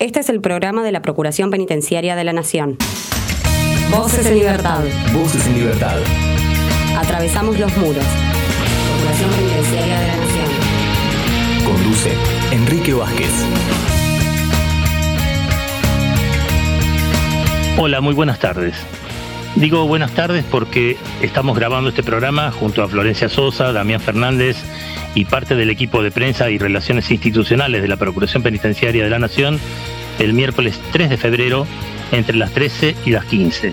Este es el programa de la Procuración Penitenciaria de la Nación. Voces en libertad. Voces en libertad. Atravesamos los muros. Procuración Penitenciaria de la Nación. Conduce Enrique Vázquez. Hola, muy buenas tardes. Digo buenas tardes porque estamos grabando este programa junto a Florencia Sosa, Damián Fernández y parte del equipo de prensa y relaciones institucionales de la Procuración Penitenciaria de la Nación el miércoles 3 de febrero entre las 13 y las 15.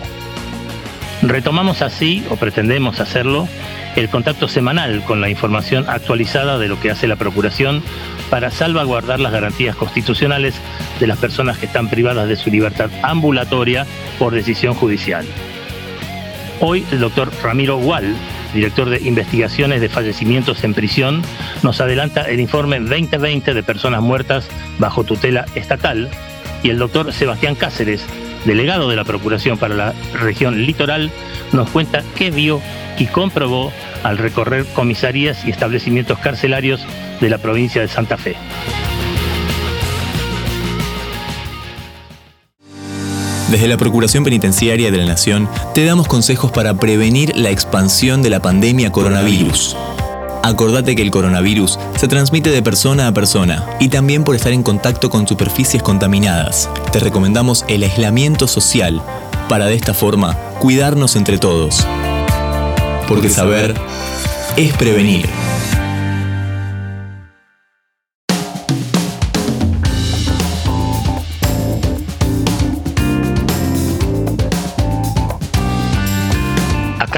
Retomamos así, o pretendemos hacerlo, el contacto semanal con la información actualizada de lo que hace la Procuración para salvaguardar las garantías constitucionales de las personas que están privadas de su libertad ambulatoria por decisión judicial. Hoy el doctor Ramiro Gual, director de investigaciones de fallecimientos en prisión, nos adelanta el informe 2020 de personas muertas bajo tutela estatal y el doctor Sebastián Cáceres, delegado de la Procuración para la región litoral, nos cuenta qué vio y comprobó al recorrer comisarías y establecimientos carcelarios de la provincia de Santa Fe. Desde la Procuración Penitenciaria de la Nación te damos consejos para prevenir la expansión de la pandemia coronavirus. Acordate que el coronavirus se transmite de persona a persona y también por estar en contacto con superficies contaminadas. Te recomendamos el aislamiento social para de esta forma cuidarnos entre todos. Porque saber es prevenir.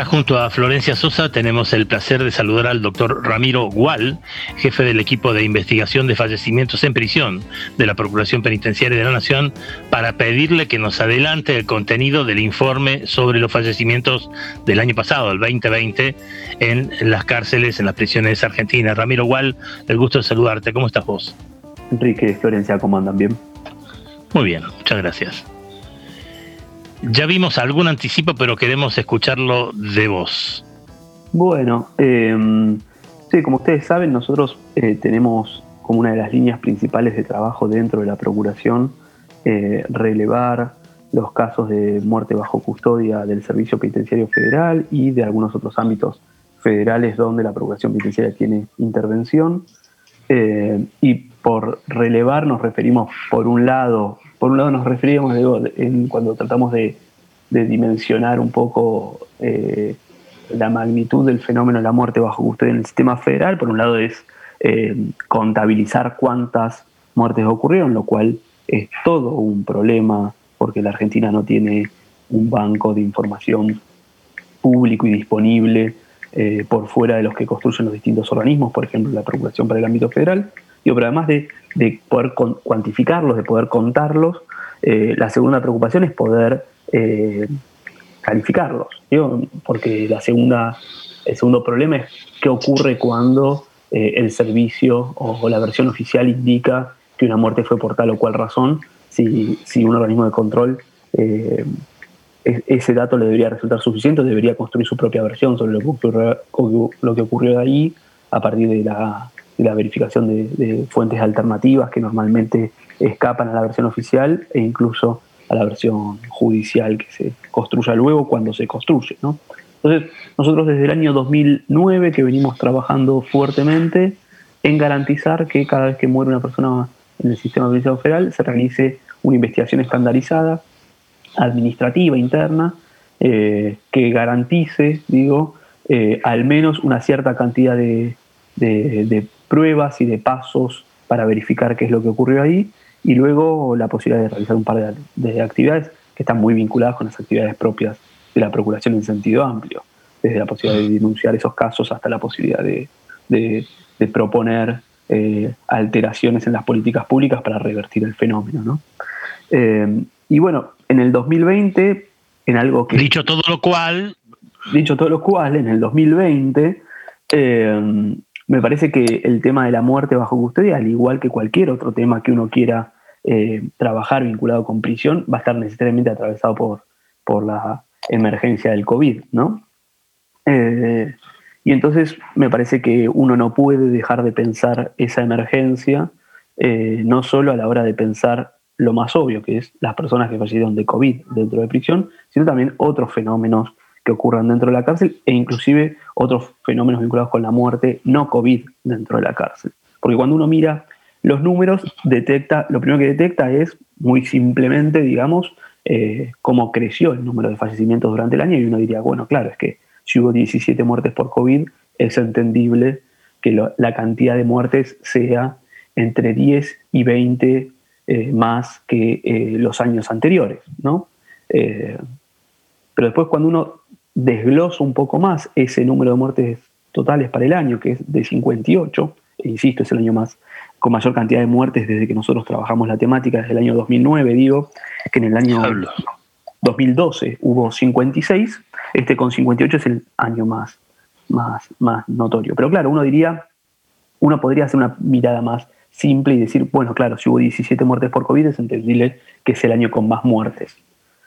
Junto a Florencia Sosa tenemos el placer de saludar al doctor Ramiro Gual, jefe del equipo de investigación de fallecimientos en prisión de la Procuración Penitenciaria de la Nación, para pedirle que nos adelante el contenido del informe sobre los fallecimientos del año pasado, el 2020, en las cárceles, en las prisiones argentinas. Ramiro Gual, el gusto de saludarte. ¿Cómo estás vos? Enrique, Florencia, ¿cómo andan? ¿Bien? Muy bien, muchas gracias. Ya vimos algún anticipo, pero queremos escucharlo de vos. Bueno, em, sí, como ustedes saben, nosotros eh, tenemos como una de las líneas principales de trabajo dentro de la Procuración eh, relevar los casos de muerte bajo custodia del Servicio Penitenciario Federal y de algunos otros ámbitos federales donde la Procuración Penitenciaria tiene intervención. Eh, y por relevar nos referimos, por un lado, por un lado nos referíamos, cuando tratamos de, dimensionar un poco eh, la magnitud del fenómeno de la muerte bajo custodia en el sistema federal, por un lado es eh, contabilizar cuántas muertes ocurrieron, lo cual es todo un problema porque la Argentina no tiene un banco de información público y disponible eh, por fuera de los que construyen los distintos organismos, por ejemplo la Procuración para el ámbito federal, pero además de, poder cuantificarlos, de poder contarlos, eh, la segunda preocupación es poder eh, calificarlos, porque la segunda, el segundo problema es qué ocurre cuando eh, el servicio o, la versión oficial indica que una muerte fue por tal o cual razón, si, si un organismo de control ese dato le debería resultar suficiente, debería construir su propia versión sobre lo que ocurrió, lo que ocurrió de ahí a partir de la, la verificación de, fuentes alternativas que normalmente escapan a la versión oficial e incluso a la versión judicial que se construya luego cuando se construye. Entonces, nosotros desde el año 2009 que venimos trabajando fuertemente en garantizar que cada vez que muere una persona en el sistema penitenciario federal se realice una investigación estandarizada, administrativa, interna, eh, que garantice, digo, eh, al menos una cierta cantidad de, pruebas y de pasos para verificar qué es lo que ocurrió ahí y luego la posibilidad de realizar un par de, actividades que están muy vinculadas con las actividades propias de la Procuración en sentido amplio, desde la posibilidad de denunciar esos casos hasta la posibilidad de, proponer eh, alteraciones en las políticas públicas para revertir el fenómeno. Eh, y bueno, en el 2020, en algo que... Dicho todo lo cual... Dicho todo lo cual, en el 2020, eh, me parece que el tema de la muerte bajo custodia, al igual que cualquier otro tema que uno quiera eh, trabajar vinculado con prisión, va a estar necesariamente atravesado por, por la emergencia del COVID, ¿no? Eh, y entonces me parece que uno no puede dejar de pensar esa emergencia, eh, no solo a la hora de pensar lo más obvio, que es las personas que fallecieron de COVID dentro de prisión, sino también otros fenómenos ocurran dentro de la cárcel e inclusive otros fenómenos vinculados con la muerte no COVID dentro de la cárcel. Porque cuando uno mira los números, detecta, lo primero que detecta es muy simplemente, digamos, eh, cómo creció el número de fallecimientos durante el año y uno diría, bueno, claro, es que si hubo 17 muertes por COVID, es entendible que la cantidad de muertes sea entre 10 y 20 eh, más que eh, los años anteriores, ¿no? pero después cuando uno desglosa un poco más ese número de muertes totales para el año, que es de 58, e insisto, es el año más con mayor cantidad de muertes desde que nosotros trabajamos la temática, desde el año 2009, digo, que en el año 2012 hubo 56, este con 58 es el año más, más, más notorio. Pero claro, uno diría, uno podría hacer una mirada más simple y decir, bueno, claro, si hubo 17 muertes por COVID es entendible que es el año con más muertes.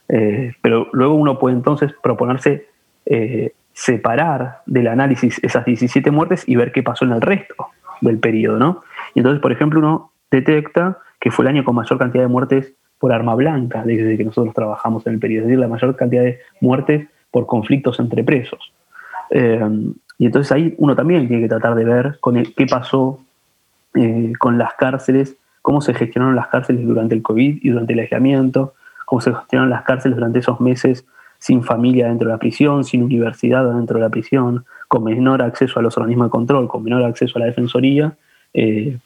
Eh, pero luego uno puede entonces proponerse eh, separar del análisis esas 17 muertes y ver qué pasó en el resto del periodo, ¿no? Y entonces, por ejemplo, uno detecta que fue el año con mayor cantidad de muertes por arma blanca desde que nosotros trabajamos en el periodo, es decir, la mayor cantidad de muertes por conflictos entre presos. Eh, y entonces ahí uno también tiene que tratar de ver con qué pasó eh, con las cárceles, cómo se gestionaron las cárceles durante el COVID y durante el aislamiento, cómo se gestionaron las cárceles durante esos meses sin familia dentro de la prisión, sin universidad dentro de la prisión, con menor acceso a los organismos de control, con menor acceso a la defensoría, eh,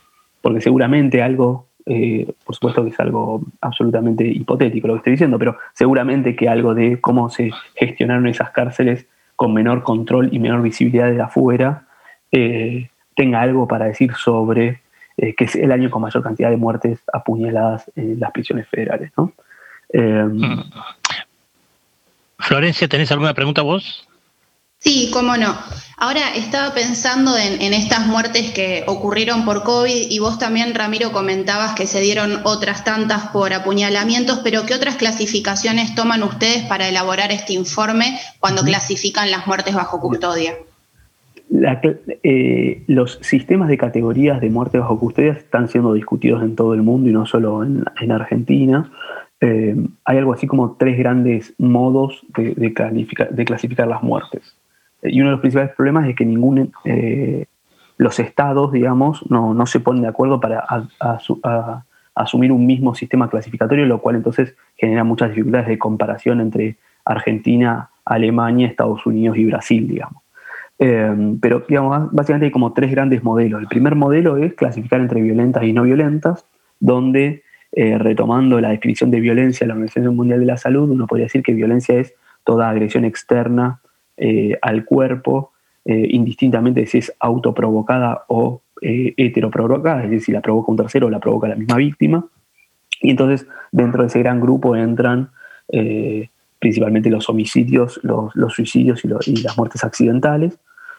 porque seguramente algo, eh, por supuesto que es algo absolutamente hipotético lo que estoy diciendo, pero seguramente que algo de cómo se gestionaron esas cárceles con menor control y menor visibilidad de afuera, eh, tenga algo para decir sobre que es el año con mayor cantidad de muertes apuñaladas en las prisiones federales. ¿no? Mm. Florencia, ¿tenés alguna pregunta vos? Sí, cómo no. Ahora estaba pensando en, estas muertes que ocurrieron por COVID y vos también, Ramiro, comentabas que se dieron otras tantas por apuñalamientos, pero ¿qué otras clasificaciones toman ustedes para elaborar este informe cuando clasifican las muertes bajo custodia? Eh, los sistemas de categorías de muerte bajo custodia están siendo discutidos en todo el mundo y no solo en, en Argentina. Eh, hay algo así como tres grandes modos de, clasificar las muertes. Eh, y uno de los principales problemas es que ningún, eh, los estados, digamos, no, se ponen de acuerdo para asumir un mismo sistema clasificatorio, lo cual entonces genera muchas dificultades de comparación entre Argentina, Alemania, Estados Unidos y Brasil, digamos. pero, digamos, básicamente hay como tres grandes modelos. El primer modelo es clasificar entre violentas y no violentas, donde eh, retomando la definición de violencia de la Organización Mundial de la Salud, uno podría decir que violencia es toda agresión externa eh, al cuerpo, eh, indistintamente si es autoprovocada o heteroprovocada, es decir, si la provoca un tercero o la provoca la misma víctima. Y entonces dentro de ese gran grupo entran principalmente los homicidios, los, suicidios y, y, las muertes accidentales.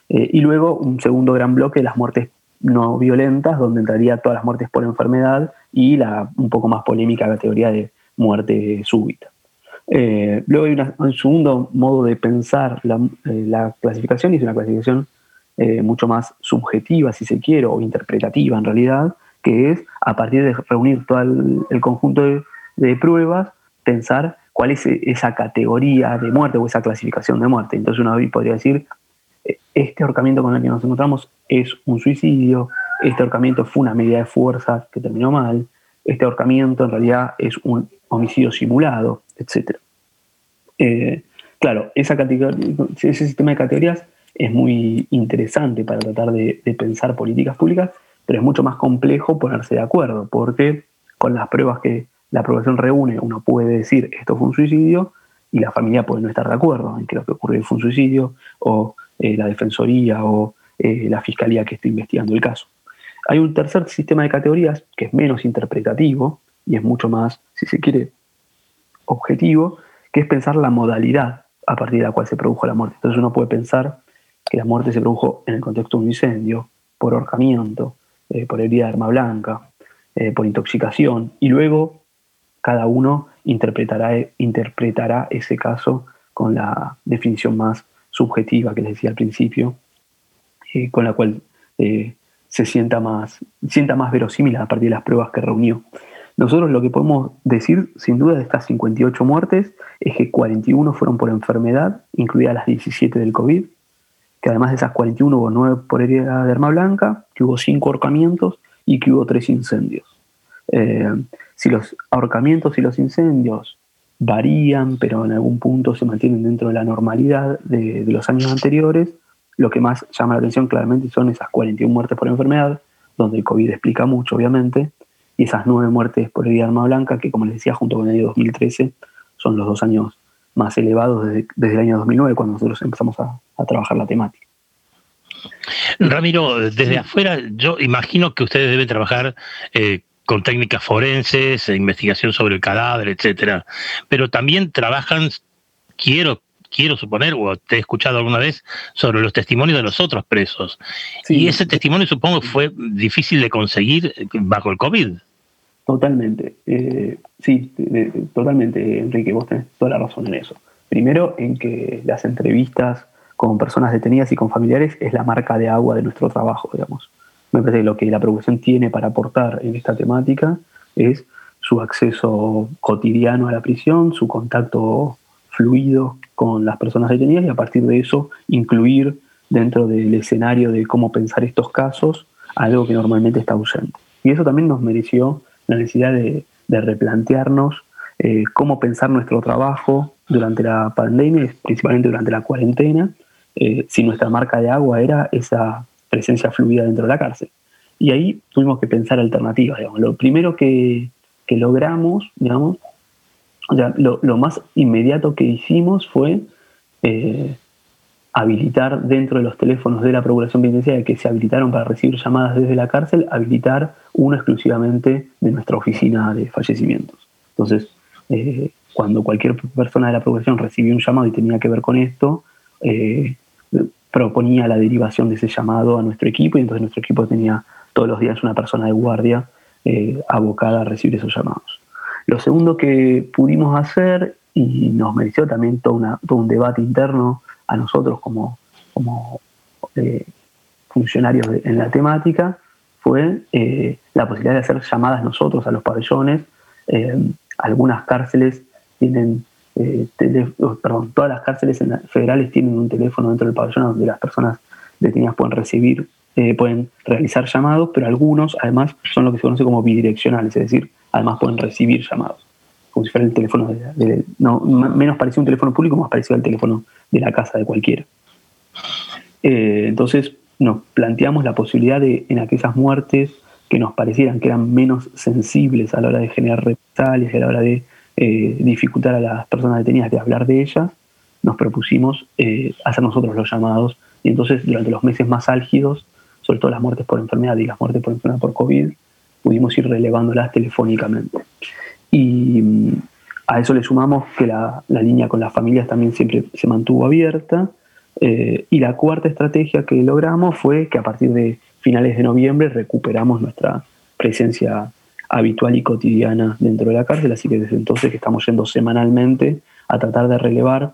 y luego un segundo gran bloque, las muertes no violentas, donde entraría todas las muertes por enfermedad y la un poco más polémica categoría de muerte súbita. Eh, luego hay un segundo modo de pensar la, eh, clasificación y es una clasificación eh, mucho más subjetiva, si se quiere, o interpretativa en realidad, que es a partir de reunir todo el, conjunto de, pruebas, pensar cuál es esa categoría de muerte o esa clasificación de muerte. Entonces uno podría decir, este ahorcamiento con el que nos encontramos es un suicidio, este ahorcamiento fue una medida de fuerza que terminó mal, este ahorcamiento en realidad es un homicidio simulado, etc. Eh, claro, esa ese sistema de categorías es muy interesante para tratar de, pensar políticas públicas, pero es mucho más complejo ponerse de acuerdo, porque con las pruebas que la aprobación reúne, uno puede decir esto fue un suicidio y la familia puede no estar de acuerdo en que lo que ocurrió fue un suicidio o eh, la defensoría o eh, la fiscalía que está investigando el caso. Hay un tercer sistema de categorías que es menos interpretativo y es mucho más, si se quiere, objetivo, que es pensar la modalidad a partir de la cual se produjo la muerte. Entonces uno puede pensar que la muerte se produjo en el contexto de un incendio, por ahorcamiento, eh, por herida de arma blanca, por intoxicación, y luego cada uno interpretará, interpretará ese caso con la definición más subjetiva que les decía al principio, eh, con la cual eh, se sienta más, sienta más verosímil a partir de las pruebas que reunió. Nosotros lo que podemos decir, sin duda, de estas 58 muertes es que 41 fueron por enfermedad, incluidas las 17 del COVID, que además de esas 41 hubo 9 por herida de arma blanca, que hubo 5 ahorcamientos y que hubo 3 incendios. Eh, si los ahorcamientos y los incendios varían, pero en algún punto se mantienen dentro de la normalidad de, de los años anteriores, lo que más llama la atención claramente son esas 41 muertes por enfermedad, donde el COVID explica mucho, obviamente, y esas nueve muertes por herida arma blanca, que como les decía, junto con el año 2013, son los dos años más elevados desde, el año 2009, cuando nosotros empezamos a, trabajar la temática. Ramiro, desde afuera, yo imagino que ustedes deben trabajar eh, con técnicas forenses, investigación sobre el cadáver, etcétera, pero también trabajan, quiero quiero suponer, o te he escuchado alguna vez, sobre los testimonios de los otros presos. Y ese testimonio supongo que fue difícil de conseguir bajo el COVID. Totalmente. Eh, sí, totalmente, Enrique, vos tenés toda la razón en eso. Primero, en que las entrevistas con personas detenidas y con familiares es la marca de agua de nuestro trabajo, digamos. Me parece que lo que la producción tiene para aportar en esta temática es su acceso cotidiano a la prisión, su contacto fluido con las personas detenidas y a partir de eso incluir dentro del escenario de cómo pensar estos casos algo que normalmente está ausente. Y eso también nos mereció la necesidad de, replantearnos eh, cómo pensar nuestro trabajo durante la pandemia, principalmente durante la cuarentena, eh, si nuestra marca de agua era esa presencia fluida dentro de la cárcel. Y ahí tuvimos que pensar alternativas. Lo primero que, que logramos, digamos, o sea, lo, más inmediato que hicimos fue eh, habilitar dentro de los teléfonos de la Procuración Penitenciaria que se habilitaron para recibir llamadas desde la cárcel, habilitar uno exclusivamente de nuestra oficina de fallecimientos. Entonces, eh, cuando cualquier persona de la Procuración recibía un llamado y tenía que ver con esto, eh, proponía la derivación de ese llamado a nuestro equipo y entonces nuestro equipo tenía todos los días una persona de guardia abocada a recibir esos llamados. Lo segundo que pudimos hacer, y nos mereció también todo, un debate interno a nosotros como, eh, funcionarios en la temática, fue eh, la posibilidad de hacer llamadas nosotros a los pabellones. Eh, algunas cárceles tienen, perdón, todas las cárceles federales tienen un teléfono dentro del pabellón donde las personas detenidas pueden recibir, pueden realizar llamados, pero algunos además son lo que se conoce como bidireccionales, es decir, además pueden recibir llamados, como si fuera el teléfono, de, no, menos parecido un teléfono público, más parecido al teléfono de la casa de cualquiera. Eh, entonces nos planteamos la posibilidad de, en aquellas muertes que nos parecieran que eran menos sensibles a la hora de generar represalias, a la hora de eh, dificultar a las personas detenidas de hablar de ellas, nos propusimos eh, hacer nosotros los llamados y entonces durante los meses más álgidos, sobre todo las muertes por enfermedad y las muertes por enfermedad por COVID, pudimos ir relevándolas telefónicamente. Y mm, a eso le sumamos que la, línea con las familias también siempre se mantuvo abierta. Eh, y la cuarta estrategia que logramos fue que a partir de finales de noviembre recuperamos nuestra presencia habitual y cotidiana dentro de la cárcel, así que desde entonces que estamos yendo semanalmente a tratar de relevar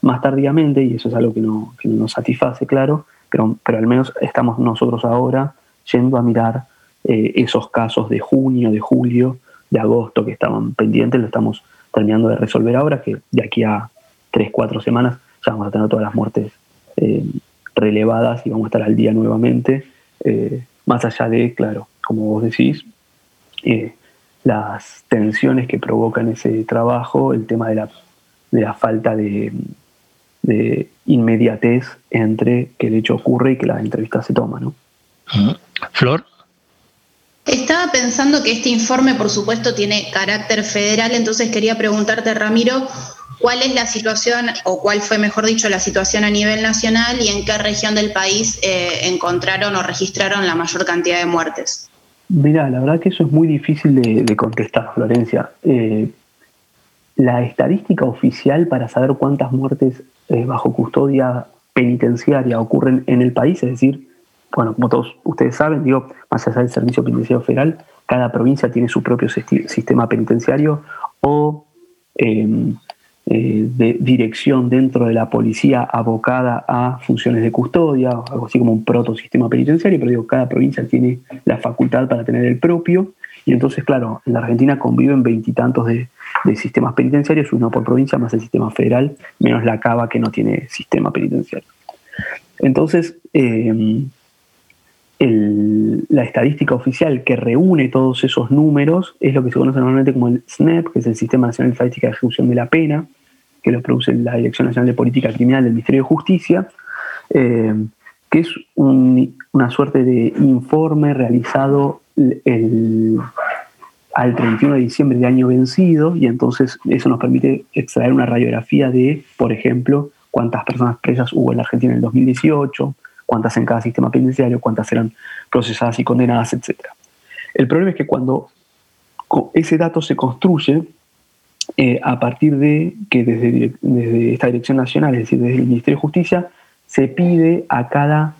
más tardíamente, y eso es algo que no, que no nos satisface, claro, pero, pero al menos estamos nosotros ahora yendo a mirar eh, esos casos de junio, de julio, de agosto que estaban pendientes, lo estamos terminando de resolver ahora, que de aquí a tres, cuatro semanas ya vamos a tener todas las muertes eh, relevadas y vamos a estar al día nuevamente, eh, más allá de, claro, como vos decís, las tensiones que provocan ese trabajo, el tema de la, de la falta de, de, inmediatez entre que el hecho ocurre y que la entrevista se toma, ¿no? Flor. Estaba pensando que este informe, por supuesto, tiene carácter federal, entonces quería preguntarte, Ramiro, ¿cuál es la situación, o cuál fue, mejor dicho, la situación a nivel nacional y en qué región del país eh, encontraron o registraron la mayor cantidad de muertes? Mira, la verdad que eso es muy difícil de, contestar, Florencia. Eh, la estadística oficial para saber cuántas muertes eh, bajo custodia penitenciaria ocurren en el país, es decir, bueno, como todos ustedes saben, digo, más allá del Servicio Penitenciario Federal, cada provincia tiene su propio sistema penitenciario o em, eh, de dirección dentro de la policía abocada a funciones de custodia, algo así como un protosistema penitenciario, pero digo, cada provincia tiene la facultad para tener el propio. Y entonces, claro, en la Argentina conviven veintitantos de, sistemas penitenciarios, uno por provincia más el sistema federal, menos la Cava que no tiene sistema penitenciario. Entonces, eh, la estadística oficial que reúne todos esos números es lo que se conoce normalmente como el SNEP, que es el Sistema Nacional de Estadística de Ejecución de la Pena, que lo produce la Dirección Nacional de Política Criminal del Ministerio de Justicia, eh, que es una suerte de informe realizado al 31 de diciembre del año vencido, y entonces eso nos permite extraer una radiografía de, por ejemplo, cuántas personas presas hubo en la Argentina en el 2018, cuántas en cada sistema penitenciario, cuántas eran procesadas y condenadas, etc. El problema es que cuando ese dato se construye eh, a partir de que desde, desde, esta dirección nacional, es decir, desde el Ministerio de Justicia, se pide a cada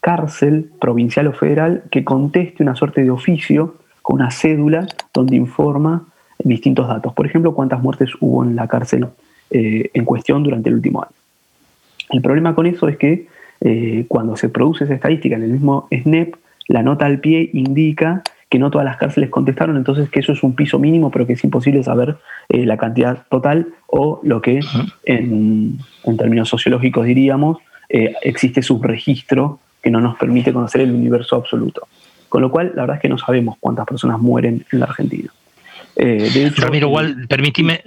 cárcel provincial o federal que conteste una suerte de oficio con una cédula donde informa distintos datos. Por ejemplo, cuántas muertes hubo en la cárcel eh, en cuestión durante el último año. El problema con eso es que eh, cuando se produce esa estadística en el mismo SNEP, la nota al pie indica que no todas las cárceles contestaron, entonces que eso es un piso mínimo, pero que es imposible saber eh, la cantidad total o lo que en, términos sociológicos diríamos, existe subregistro que no nos permite conocer el universo absoluto. Con lo cual, la verdad es que no sabemos cuántas personas mueren en la Argentina. Eh, Ramiro, igual, permíteme,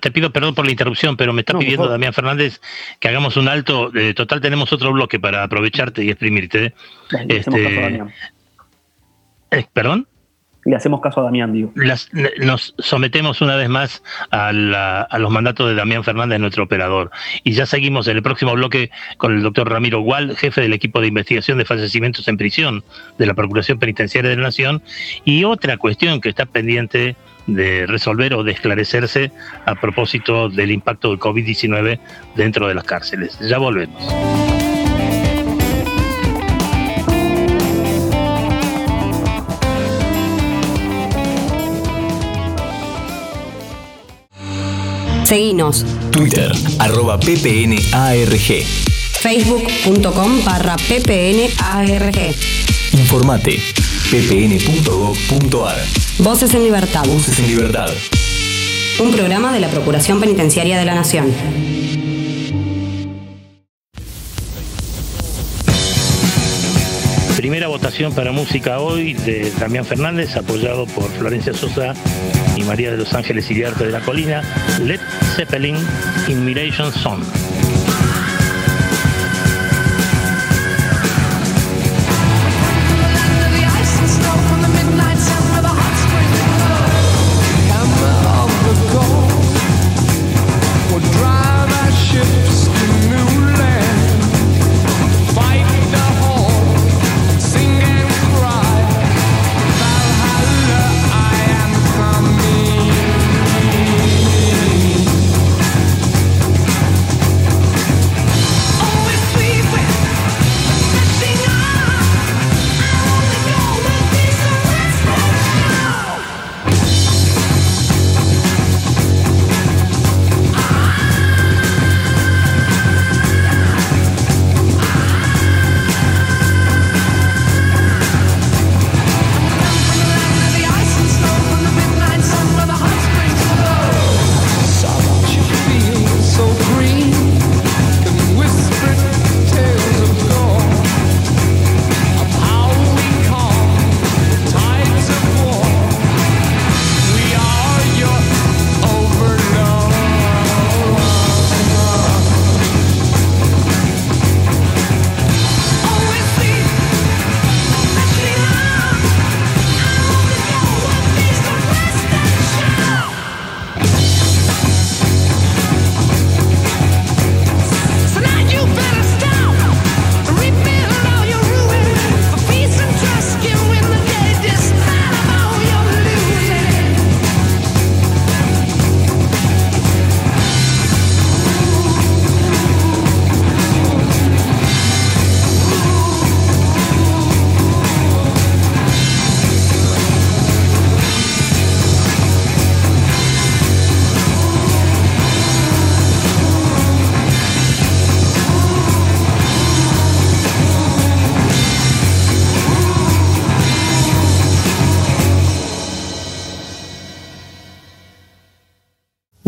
te pido perdón por la interrupción, pero me está pidiendo Damián Fernández que hagamos un alto. Total, tenemos otro bloque para aprovecharte y exprimirte. Este, eh, ¿Perdón? Le hacemos caso a Damián, digo. nos sometemos una vez más a, los mandatos de Damián Fernández, nuestro operador. Y ya seguimos en el próximo bloque con el doctor Ramiro Gual, jefe del equipo de investigación de fallecimientos en prisión de la Procuración Penitenciaria de la Nación. Y otra cuestión que está pendiente de resolver o de esclarecerse a propósito del impacto del COVID-19 dentro de las cárceles. Ya volvemos. Seguinos. Twitter, arroba ppnarg. Facebook.com barra ppnarg. Informate, ppn.gov.ar. Voces en Libertad. Voces en Libertad. Un programa de la Procuración Penitenciaria de la Nación. Primera votación para música hoy de Damián Fernández, apoyado por Florencia Sosa y María de los Ángeles Iriarte de la Colina, Led Zeppelin, Inmiration Song.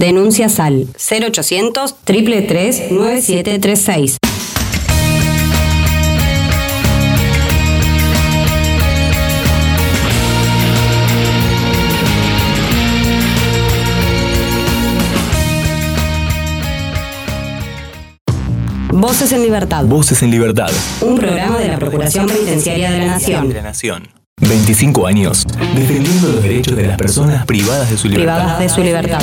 Denuncias al 0800 333 9736. Voces en Libertad. Voces en Libertad. Un programa de la Procuración Penitenciaria de la Nación. De la Nación. 25 años defendiendo los derechos de las personas privadas de su libertad. Privadas de su libertad.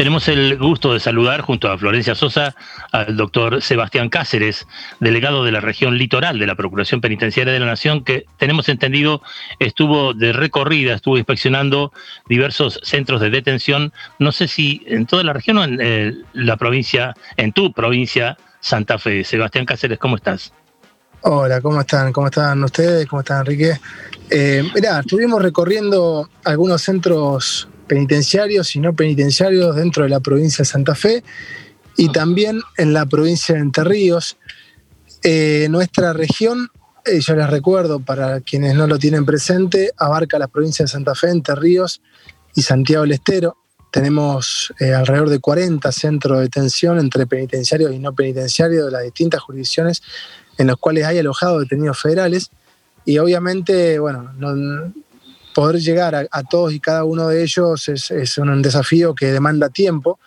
Tenemos el gusto de saludar junto a Florencia Sosa al doctor Sebastián Cáceres, delegado de la región litoral de la Procuración Penitenciaria de la Nación, que tenemos entendido estuvo de recorrida, estuvo inspeccionando diversos centros de detención, no sé si en toda la región o en eh, la provincia, en tu provincia, Santa Fe. Sebastián Cáceres, ¿cómo estás? Hola, ¿cómo están? ¿Cómo están ustedes? ¿Cómo están, Enrique? Eh, mirá, estuvimos recorriendo algunos centros penitenciarios y no penitenciarios dentro de la provincia de Santa Fe y también en la provincia de Entre Ríos. Eh, nuestra región, eh, yo les recuerdo para quienes no lo tienen presente, abarca las provincias de Santa Fe, Entre Ríos y Santiago del Estero. Tenemos eh, alrededor de 40 centros de detención entre penitenciarios y no penitenciarios de las distintas jurisdicciones en los cuales hay alojados detenidos federales. Y obviamente, bueno, no, poder llegar a, todos y cada uno de ellos es, un desafío que demanda tiempo.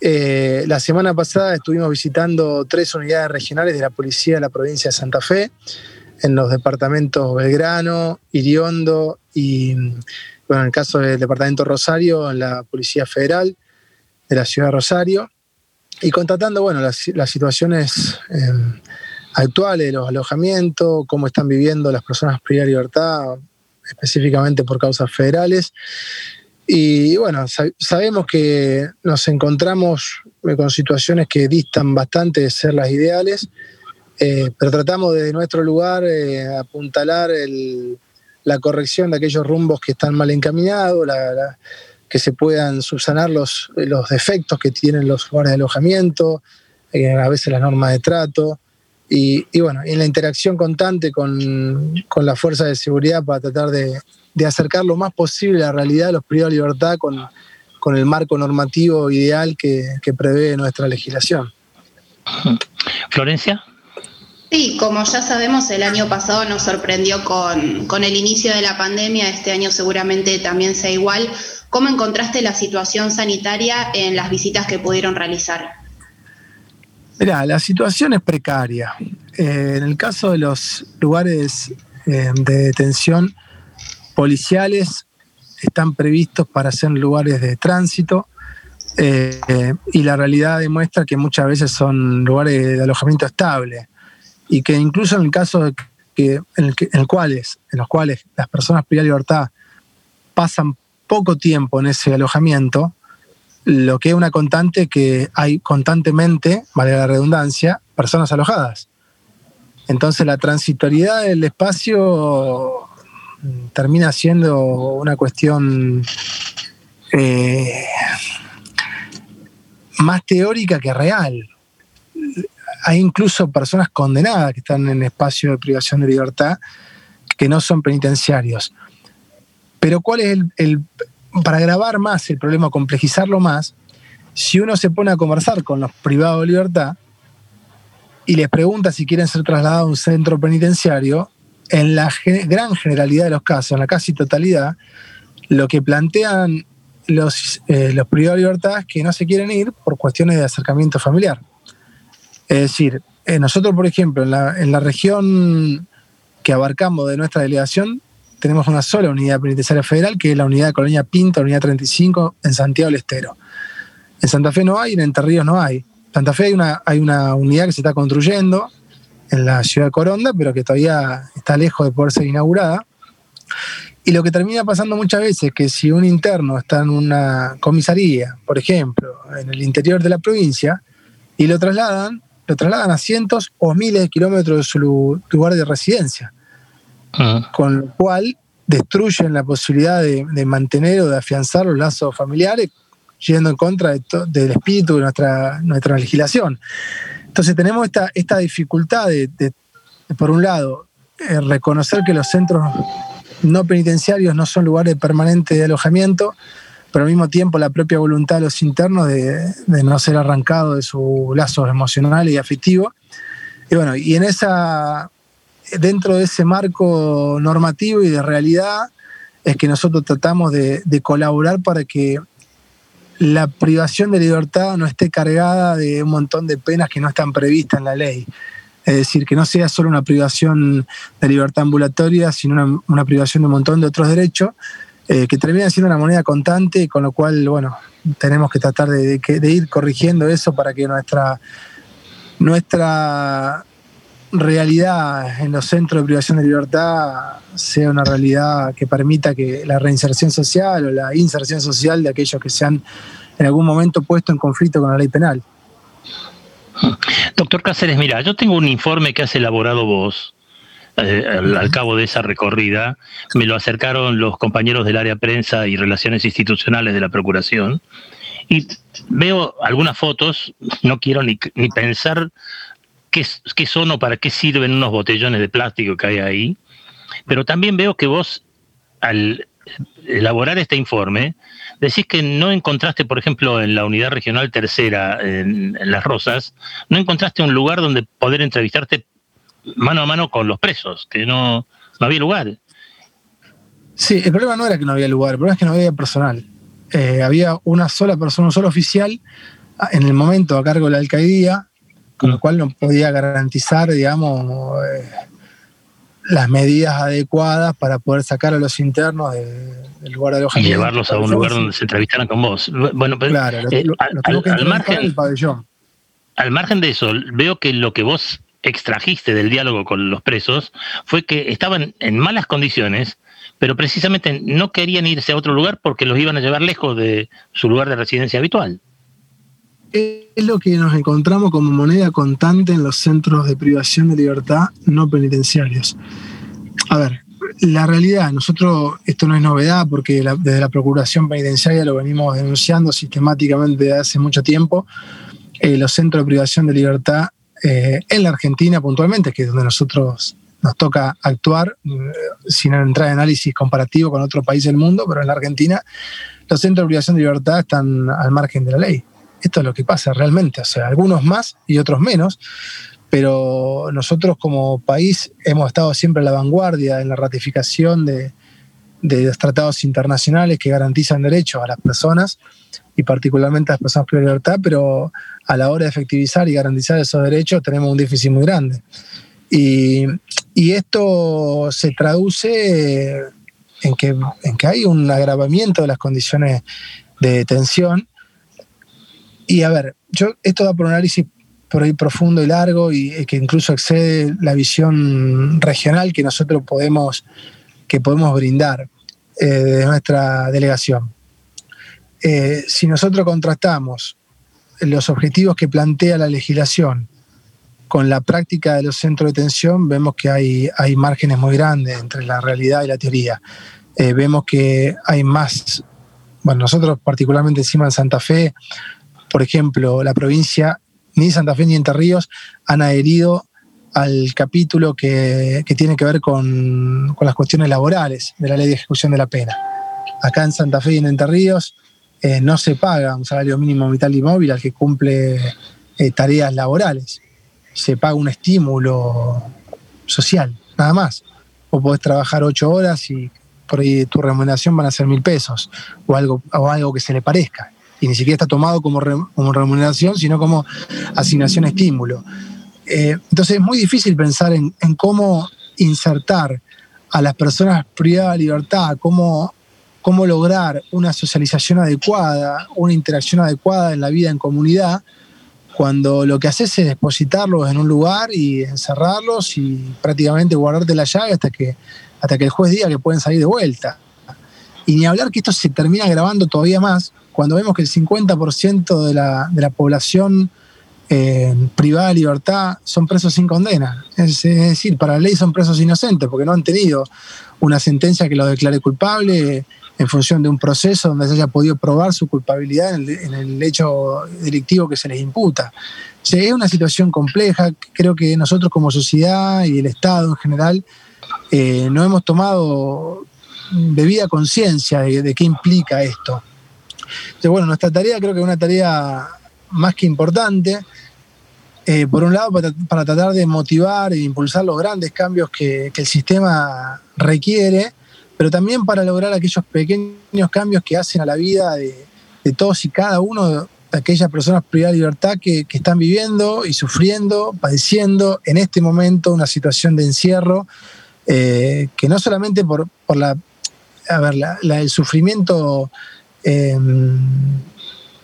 Eh, la semana pasada estuvimos visitando tres unidades regionales de la policía de la provincia de Santa Fe, en los departamentos Belgrano, Iriondo y, bueno, en el caso del departamento Rosario, en la Policía Federal de la ciudad de Rosario, y constatando, bueno, las, situaciones eh, actuales los alojamientos, cómo están viviendo las personas privadas de libertad, específicamente por causas federales. Y bueno, sabemos que nos encontramos con situaciones que distan bastante de ser las ideales, eh, pero tratamos desde nuestro lugar eh, apuntalar la corrección de aquellos rumbos que están mal encaminados, que se puedan subsanar los, defectos que tienen los lugares de alojamiento, eh, a veces las normas de trato, y, bueno, en la interacción constante con, la fuerza de seguridad para tratar de, acercar lo más posible la realidad de los privados de libertad con, el marco normativo ideal que, prevé nuestra legislación. Florencia. Sí, como ya sabemos, el año pasado nos sorprendió con, con, el inicio de la pandemia, este año seguramente también sea igual. ¿Cómo encontraste la situación sanitaria en las visitas que pudieron realizar? Mira, la situación es precaria. Eh, en el caso de los lugares eh, de detención policiales, están previstos para ser lugares de tránsito eh, y la realidad demuestra que muchas veces son lugares de alojamiento estable y que incluso en el caso de que, en, el cuales, en los cuales las personas privadas de libertad pasan poco tiempo en ese alojamiento, lo que es una constante que hay constantemente, vale la redundancia, personas alojadas. Entonces la transitoriedad del espacio termina siendo una cuestión eh, más teórica que real. Hay incluso personas condenadas que están en espacio de privación de libertad que no son penitenciarios. Pero ¿cuál es el, para agravar más el problema, complejizarlo más, si uno se pone a conversar con los privados de libertad y les pregunta si quieren ser trasladados a un centro penitenciario, en la gran generalidad de los casos, en la casi totalidad, lo que plantean los, eh, los privados de libertad es que no se quieren ir por cuestiones de acercamiento familiar. Es decir, eh, nosotros, por ejemplo, en la, en la región que abarcamos de nuestra delegación, tenemos una sola unidad penitenciaria federal, que es la unidad de Colonia Pinta, unidad 35, en Santiago del Estero. En Santa Fe no hay, en Entre Ríos no hay. Santa Fe hay una, hay una unidad que se está construyendo en la ciudad de Coronda, pero que todavía está lejos de poder ser inaugurada. Y lo que termina pasando muchas veces es que si un interno está en una comisaría, por ejemplo, en el interior de la provincia, y lo trasladan, lo trasladan a cientos o miles de kilómetros de su lugar de residencia. Ah. Con lo cual destruyen la posibilidad de, mantener o de afianzar los lazos familiares, yendo en contra del espíritu de nuestra, legislación. Entonces tenemos esta, esta dificultad de, por un lado, eh, reconocer que los centros no penitenciarios no son lugares permanentes de alojamiento, pero al mismo tiempo la propia voluntad de los internos de, no ser arrancado de sus lazos emocionales y afectivos. Y bueno, y en esa, dentro de ese marco normativo y de realidad, es que nosotros tratamos de, de colaborar para que la privación de libertad no esté cargada de un montón de penas que no están previstas en la ley. Es decir, que no sea solo una privación de libertad ambulatoria, sino una, privación de un montón de otros derechos, eh, que termina siendo una moneda contante, con lo cual, bueno, tenemos que tratar de, ir corrigiendo eso para que nuestra, nuestra realidad en los centros de privación de libertad sea una realidad que permita que la reinserción social o la inserción social de aquellos que se han en algún momento puesto en conflicto con la ley penal. Doctor Cáceres, mira, yo tengo un informe que has elaborado vos. Eh, al, cabo de esa recorrida, me lo acercaron los compañeros del área prensa y relaciones institucionales de la Procuración, y veo algunas fotos, no quiero ni, ni pensar qué, son o para qué sirven unos botellones de plástico que hay ahí, pero también veo que vos, al elaborar este informe, decís que no encontraste, por ejemplo, en la unidad regional tercera, en, Las Rosas, no encontraste un lugar donde poder entrevistarte mano a mano con los presos, que no, no había lugar. Sí, el problema no era que no había lugar, el problema es que no había personal. Eh, había una sola persona, un solo oficial ah, en el momento a cargo de la alcaldía, con lo cual no podía garantizar, digamos, eh, las medidas adecuadas para poder sacar a los internos del lugar de alojamiento. Y llevarlos a un lugar donde se entrevistaran con vos. Bueno, pero, claro, eh, al, margen, al margen de eso, veo que lo que vos extrajiste del diálogo con los presos fue que estaban en malas condiciones, pero precisamente no querían irse a otro lugar porque los iban a llevar lejos de su lugar de residencia habitual es lo que nos encontramos como moneda contante en los centros de privación de libertad no penitenciarios. A ver, la realidad, nosotros, esto no es novedad porque desde la Procuración Penitenciaria lo venimos denunciando sistemáticamente desde hace mucho tiempo, eh, los centros de privación de libertad eh, en la Argentina puntualmente, que es donde nosotros nos toca actuar, eh, sin entrar en análisis comparativo con otro país del mundo, pero en la Argentina los centros de privación de libertad están al margen de la ley. Esto es lo que pasa realmente, o sea, algunos más y otros menos, pero nosotros como país hemos estado siempre a la vanguardia en la ratificación de, los tratados internacionales que garantizan derechos a las personas y particularmente a las personas con libertad, pero a la hora de efectivizar y garantizar esos derechos tenemos un déficit muy grande. Y, esto se traduce en que, en que hay un agravamiento de las condiciones de detención y a ver, yo esto da por un análisis por ahí profundo y largo y que incluso excede la visión regional que nosotros podemos, que podemos brindar eh, de nuestra delegación. Eh, si nosotros contrastamos los objetivos que plantea la legislación con la práctica de los centros de detención, vemos que hay, hay márgenes muy grandes entre la realidad y la teoría. Eh, vemos que hay más, bueno, nosotros particularmente encima en Santa Fe, por ejemplo, la provincia, ni Santa Fe ni Entre Ríos han adherido al capítulo que, tiene que ver con, las cuestiones laborales de la ley de ejecución de la pena. Acá en Santa Fe y en Entre Ríos eh, no se paga un salario mínimo vital y móvil al que cumple eh, tareas laborales. Se paga un estímulo social, nada más. O podés trabajar ocho horas y por ahí tu remuneración van a ser mil pesos o algo, o algo que se le parezca y ni siquiera está tomado como, como remuneración, sino como asignación estímulo. Eh, entonces es muy difícil pensar en, cómo insertar a las personas privadas de libertad, cómo, cómo lograr una socialización adecuada, una interacción adecuada en la vida en comunidad, cuando lo que haces es depositarlos en un lugar y encerrarlos y prácticamente guardarte la llave hasta que, hasta que el juez diga que pueden salir de vuelta. Y ni hablar que esto se termina grabando todavía más cuando vemos que el 50% de la, de la población eh, privada de libertad son presos sin condena. Es, decir, para la ley son presos inocentes porque no han tenido una sentencia que los declare culpable en función de un proceso donde se haya podido probar su culpabilidad en el, hecho delictivo que se les imputa. es una situación compleja, creo que nosotros como sociedad y el Estado en general eh, no hemos tomado debida conciencia de, qué implica esto. Bueno, nuestra tarea creo que es una tarea más que importante. Eh, por un lado, para, tratar de motivar e impulsar los grandes cambios que, el sistema requiere, pero también para lograr aquellos pequeños cambios que hacen a la vida de, todos y cada uno de aquellas personas privadas de libertad que, están viviendo y sufriendo, padeciendo en este momento una situación de encierro, eh, que no solamente por, la, a ver, el sufrimiento em,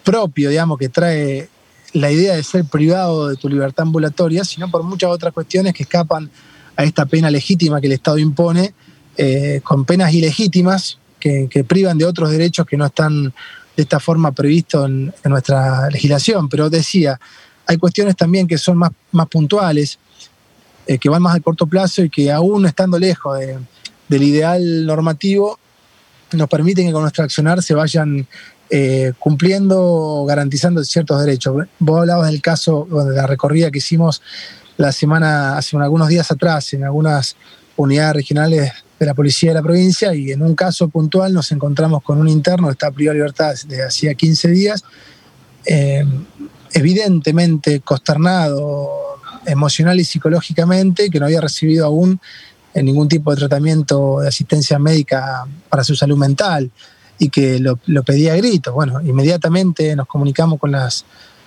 propio, digamos, que trae la idea de ser privado de tu libertad ambulatoria, sino por muchas otras cuestiones que escapan a esta pena legítima que el Estado impone, eh, con penas ilegítimas que, privan de otros derechos que no están de esta forma previstos en, nuestra legislación. Pero decía, hay cuestiones también que son más, más puntuales, eh, que van más a corto plazo y que aún estando lejos del ideal normativo, nos permiten que con nuestro accionar se vayan eh, cumpliendo, garantizando ciertos derechos. Vos hablabas del caso de la recorrida que hicimos la semana, hace algunos días atrás, en algunas unidades regionales de la policía de la provincia, y en un caso puntual nos encontramos con un interno que está privado de libertad desde hacía 15 días, eh, evidentemente consternado emocional y psicológicamente, que no había recibido aún ningún tipo de tratamiento de asistencia médica para su salud mental y que lo, pedía a gritos. Bueno, inmediatamente nos comunicamos con las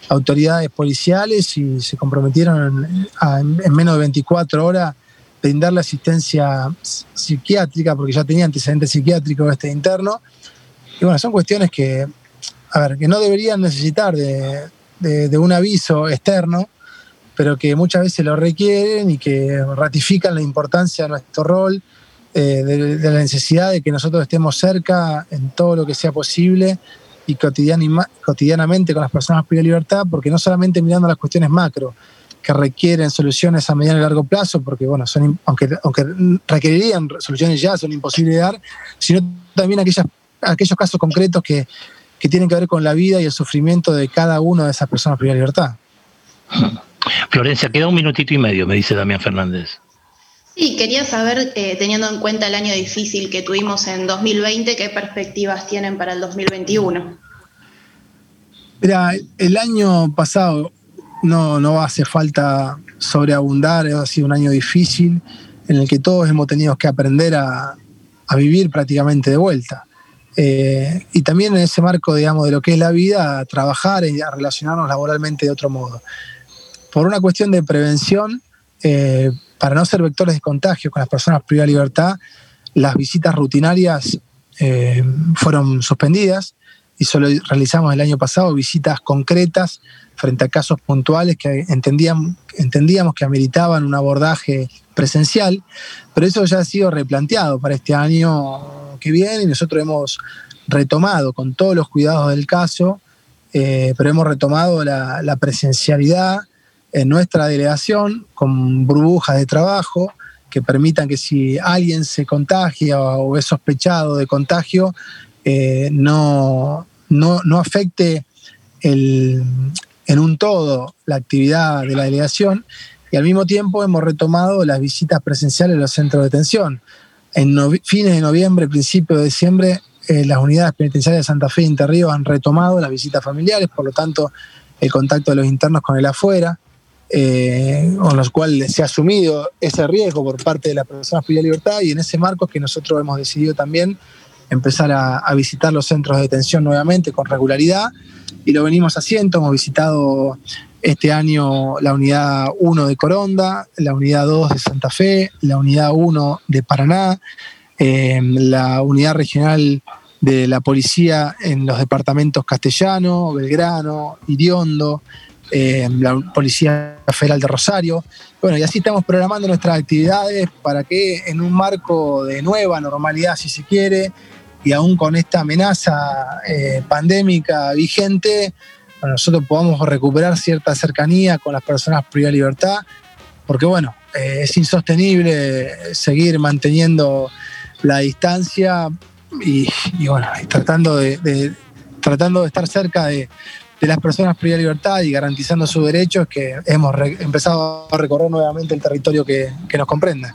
autoridades policiales y se comprometieron en, menos de 24 horas brindarle asistencia psiquiátrica, porque ya tenía antecedentes psiquiátricos este interno. Y bueno, son cuestiones que, a ver, que no deberían necesitar de, de un aviso externo, pero que muchas veces lo requieren y que ratifican la importancia de nuestro rol eh, de, la necesidad de que nosotros estemos cerca en todo lo que sea posible y cotidianamente con las personas privadas de libertad, porque no solamente mirando las cuestiones macro, que requieren soluciones a mediano y largo plazo, porque bueno, aunque, aunque requerirían soluciones ya, son imposibles de dar, sino también aquellas, aquellos casos concretos que, que tienen que ver con la vida y el sufrimiento de cada una de esas personas privadas de libertad. Florencia, queda un minutito y medio, me dice Damián Fernández. Sí, quería saber, eh, teniendo en cuenta el año difícil que tuvimos en 2020, qué perspectivas tienen para el 2021. Mira, el año pasado no, no hace falta sobreabundar, ha sido un año difícil en el que todos hemos tenido que aprender a, vivir prácticamente de vuelta. Eh, y también en ese marco, digamos, de lo que es la vida, a trabajar y a relacionarnos laboralmente de otro modo. Por una cuestión de prevención, eh, para no ser vectores de contagio con las personas privadas de libertad, las visitas rutinarias eh, fueron suspendidas y solo realizamos el año pasado visitas concretas frente a casos puntuales que entendíamos, que ameritaban un abordaje presencial, pero eso ya ha sido replanteado para este año que viene y nosotros hemos retomado con todos los cuidados del caso, eh, pero hemos retomado la presencialidad en nuestra delegación con burbujas de trabajo que permitan que si alguien se contagia o es sospechado de contagio, eh, no, no, afecte en un todo la actividad de la delegación y al mismo tiempo hemos retomado las visitas presenciales a los centros de detención. En fines de noviembre, principio de diciembre, eh, las unidades penitenciarias de Santa Fe y Interrío han retomado las visitas familiares, por lo tanto, el contacto de los internos con el afuera eh, con los cuales se ha asumido ese riesgo por parte de las personas de libertad y en ese marco es que nosotros hemos decidido también empezar a, visitar los centros de detención nuevamente con regularidad y lo venimos haciendo, hemos visitado este año la unidad 1 de Coronda, la unidad 2 de Santa Fe, la unidad 1 de Paraná, eh, la unidad regional de la policía en los departamentos Castellano, Belgrano, Iriondo, eh, la Policía Federal de Rosario. Bueno, y así estamos programando nuestras actividades para que en un marco de nueva normalidad, si se quiere, y aún con esta amenaza eh, pandémica vigente, nosotros podamos recuperar cierta cercanía con las personas privadas de libertad, porque bueno, eh, es insostenible seguir manteniendo la distancia y, bueno, tratando de, tratando de estar cerca de, las personas privadas de libertad y garantizando sus derechos, que hemos empezado a recorrer nuevamente el territorio que, que nos comprende.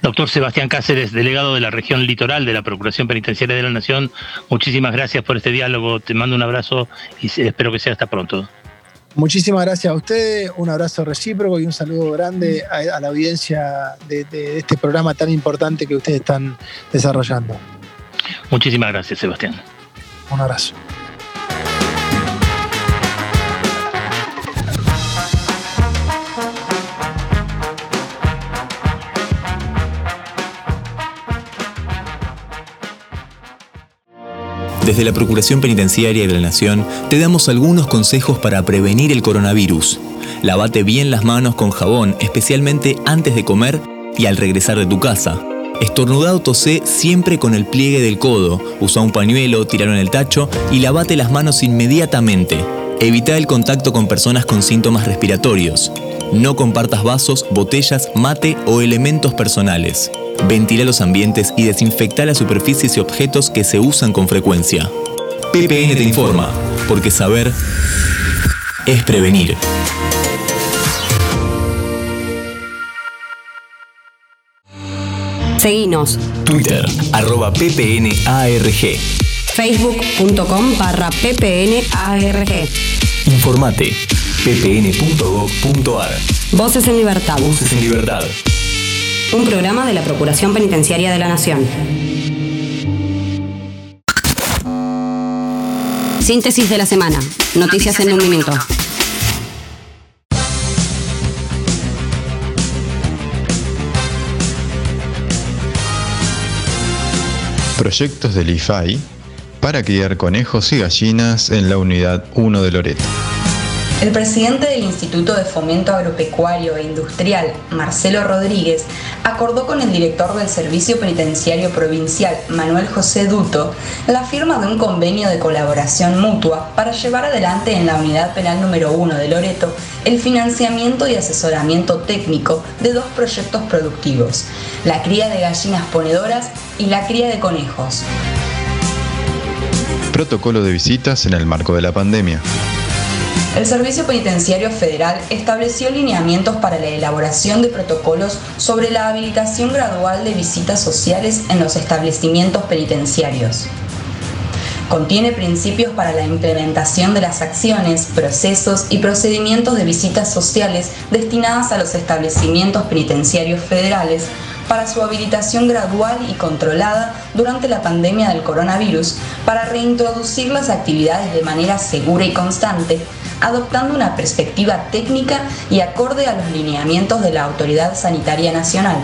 Doctor Sebastián Cáceres, delegado de la región litoral de la Procuración Penitenciaria de la Nación, muchísimas gracias por este diálogo. Te mando un abrazo y espero que sea hasta pronto. Muchísimas gracias a ustedes, un abrazo recíproco y un saludo grande a, la audiencia de, este programa tan importante que ustedes están desarrollando. Muchísimas gracias, Sebastián. Un abrazo. Desde la Procuración Penitenciaria de la Nación te damos algunos consejos para prevenir el coronavirus. Lavate bien las manos con jabón, especialmente antes de comer y al regresar de tu casa. Estornudado tosé siempre con el pliegue del codo. Usa un pañuelo, tiralo en el tacho y lavate las manos inmediatamente. Evita el contacto con personas con síntomas respiratorios. No compartas vasos, botellas, mate o elementos personales. Ventila los ambientes y desinfecta las superficies y objetos que se usan con frecuencia. PPN te informa, porque saber es prevenir. Seguinos. Twitter, arroba ppnarg. Facebook.com barra ppnarg. Informate, ppn.gov.ar. Voces en libertad. Voces en libertad un programa de la Procuración Penitenciaria de la Nación. Síntesis de la semana. Noticias en un minuto. Proyectos del IFAI para criar conejos y gallinas en la unidad 1 de Loreto. El presidente del Instituto de Fomento Agropecuario e Industrial, Marcelo Rodríguez, acordó con el director del Servicio Penitenciario Provincial, Manuel José Duto, la firma de un convenio de colaboración mutua para llevar adelante en la Unidad Penal número 1 de Loreto el financiamiento y asesoramiento técnico de dos proyectos productivos, la cría de gallinas ponedoras y la cría de conejos. Protocolo de visitas en el marco de la pandemia. El Servicio Penitenciario Federal estableció lineamientos para la elaboración de protocolos sobre la habilitación gradual de visitas sociales en los establecimientos penitenciarios. Contiene principios para la implementación de las acciones, procesos y procedimientos de visitas sociales destinadas a los establecimientos penitenciarios federales para su habilitación gradual y controlada durante la pandemia del coronavirus para reintroducir las actividades de manera segura y constante adoptando una perspectiva técnica y acorde a los lineamientos de la Autoridad Sanitaria Nacional.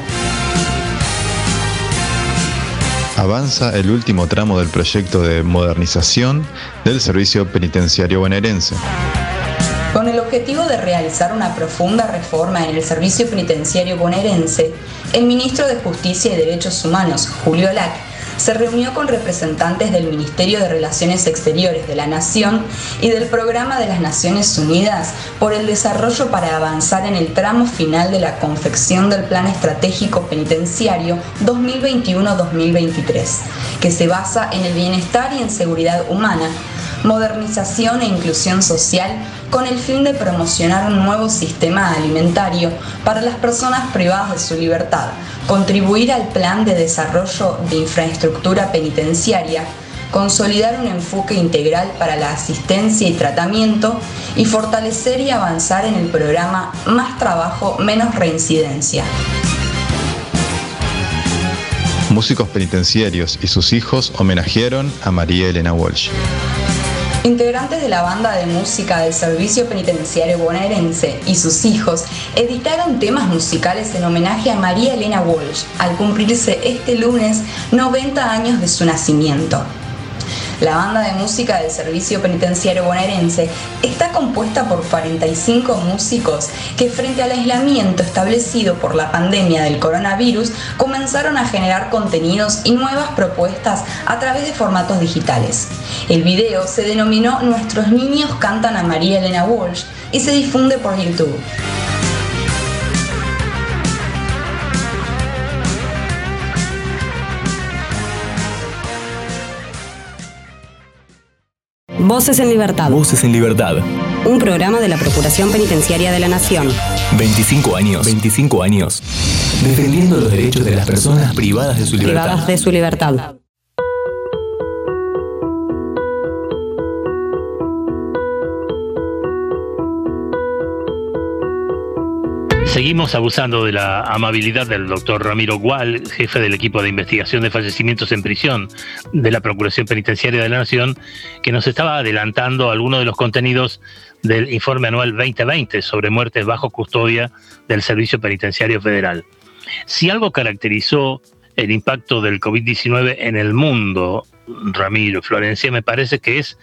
Avanza el último tramo del proyecto de modernización del servicio penitenciario bonaerense. Con el objetivo de realizar una profunda reforma en el servicio penitenciario bonaerense, el ministro de Justicia y Derechos Humanos, Julio Lac, se reunió con representantes del Ministerio de Relaciones Exteriores de la Nación y del Programa de las Naciones Unidas por el desarrollo para avanzar en el tramo final de la confección del Plan Estratégico Penitenciario 2021-2023, que se basa en el bienestar y en seguridad humana modernización e inclusión social con el fin de promocionar un nuevo sistema alimentario para las personas privadas de su libertad, contribuir al plan de desarrollo de infraestructura penitenciaria, consolidar un enfoque integral para la asistencia y tratamiento y fortalecer y avanzar en el programa Más Trabajo, Menos Reincidencia. Músicos penitenciarios y sus hijos homenajearon a María Elena Walsh. Integrantes de la banda de música del Servicio Penitenciario Bonaerense y sus hijos editaron temas musicales en homenaje a María Elena Walsh al cumplirse este lunes 90 años de su nacimiento. La banda de música del Servicio Penitenciario Bonaerense está compuesta por 45 músicos que frente al aislamiento establecido por la pandemia del coronavirus comenzaron a generar contenidos y nuevas propuestas a través de formatos digitales. El video se denominó Nuestros niños cantan a María Elena Walsh y se difunde por YouTube. Voces en Libertad. Voces en Libertad. Un programa de la Procuración Penitenciaria de la Nación. 25 años. 25 años. Defendiendo los derechos de las personas privadas de su libertad. Privadas de su libertad. Seguimos abusando de la amabilidad del doctor Ramiro Gual, jefe del equipo de investigación de fallecimientos en prisión de la Procuración Penitenciaria de la Nación, que nos estaba adelantando algunos de los contenidos del informe anual 2020 sobre muertes bajo custodia del Servicio Penitenciario Federal. Si algo caracterizó el impacto del COVID-19 en el mundo, Ramiro, Florencia, me parece que es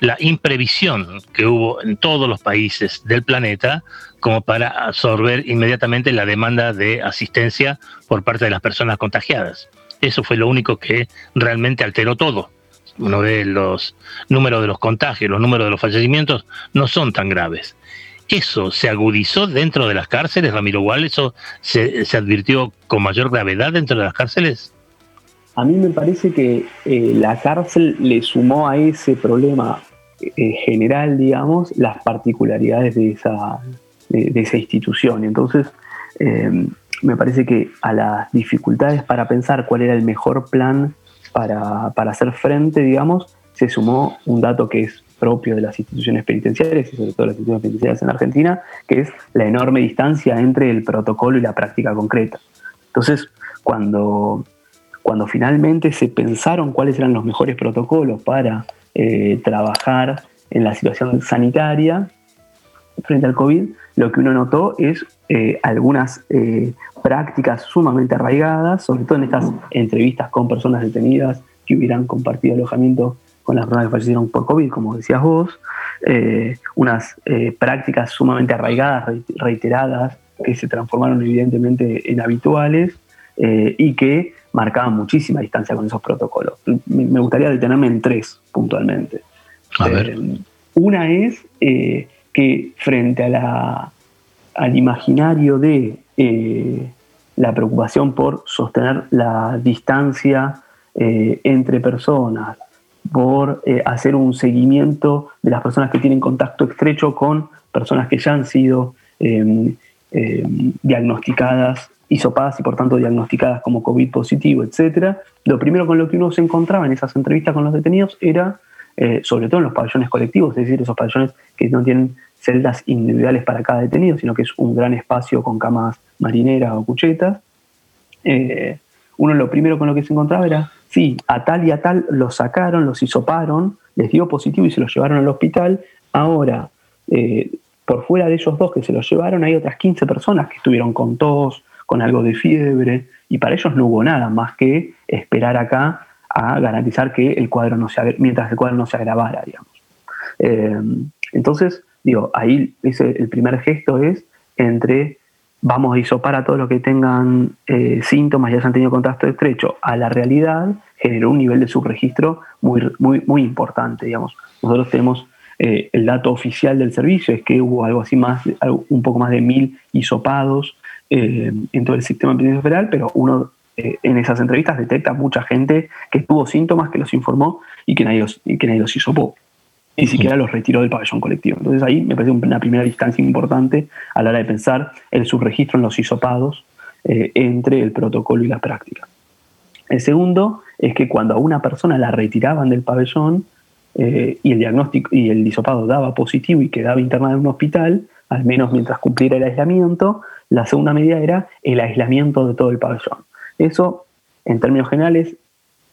la imprevisión que hubo en todos los países del planeta como para absorber inmediatamente la demanda de asistencia por parte de las personas contagiadas. Eso fue lo único que realmente alteró todo. Uno ve los números de los contagios, los números de los fallecimientos, no son tan graves. ¿Eso se agudizó dentro de las cárceles, Ramiro Gual? ¿Eso se, advirtió con mayor gravedad dentro de las cárceles? A mí me parece que eh, la cárcel le sumó a ese problema eh, general, digamos, las particularidades de esa, de, esa institución. Entonces, eh, me parece que a las dificultades para pensar cuál era el mejor plan para, hacer frente, digamos, se sumó un dato que es propio de las instituciones penitenciarias y sobre todo las instituciones penitenciarias en Argentina, que es la enorme distancia entre el protocolo y la práctica concreta. Entonces, cuando, cuando finalmente se pensaron cuáles eran los mejores protocolos para eh, trabajar en la situación sanitaria frente al COVID, lo que uno notó es eh, algunas eh, prácticas sumamente arraigadas, sobre todo en estas entrevistas con personas detenidas que hubieran compartido alojamiento con las personas que fallecieron por COVID, como decías vos, unas prácticas sumamente arraigadas, reiteradas, que se transformaron evidentemente en habituales y que marcaban muchísima distancia con esos protocolos. Me, gustaría detenerme en tres puntualmente. una es que frente a la, al imaginario de eh, la preocupación por sostener la distancia eh, entre personas, por eh, hacer un seguimiento de las personas que tienen contacto estrecho con personas que ya han sido em, em, diagnosticadas, hisopadas y por tanto diagnosticadas como COVID positivo, etc. Lo primero con lo que uno se encontraba en esas entrevistas con los detenidos era, sobre todo en los pabellones colectivos, es decir, esos pabellones que no tienen celdas individuales para cada detenido, sino que es un gran espacio con camas marineras o cuchetas. Eh, uno lo primero con lo que se encontraba era, sí, a tal y a tal los sacaron, los hisoparon, les dio positivo y se los llevaron al hospital. Ahora, eh, por fuera de ellos dos que se los llevaron, hay otras 15 personas que estuvieron con tos, con algo de fiebre, y para ellos no hubo nada más que esperar acá a garantizar que el cuadro no se, mientras el cuadro no se agravara, digamos. Eh, entonces, Digo, ahí el primer gesto es entre vamos a isopar a todos los que tengan eh, síntomas y hayan tenido contacto estrecho a la realidad, generó un nivel de subregistro muy, muy, muy importante, digamos. Nosotros tenemos eh, el dato oficial del servicio, es que hubo algo así más, un poco más de mil hisopados eh, en todo el sistema penitenciario federal, pero uno en esas entrevistas detecta mucha gente que tuvo síntomas, que los informó y que nadie los, y que nadie los hisopó ni siquiera los retiró del pabellón colectivo. Entonces ahí me parece una primera distancia importante a la hora de pensar el subregistro en los hisopados eh, entre el protocolo y la práctica. El segundo es que cuando a una persona la retiraban del pabellón eh, y el diagnóstico y el hisopado daba positivo y quedaba internada en un hospital, al menos mientras cumpliera el aislamiento, la segunda medida era el aislamiento de todo el pabellón. Eso, en términos generales,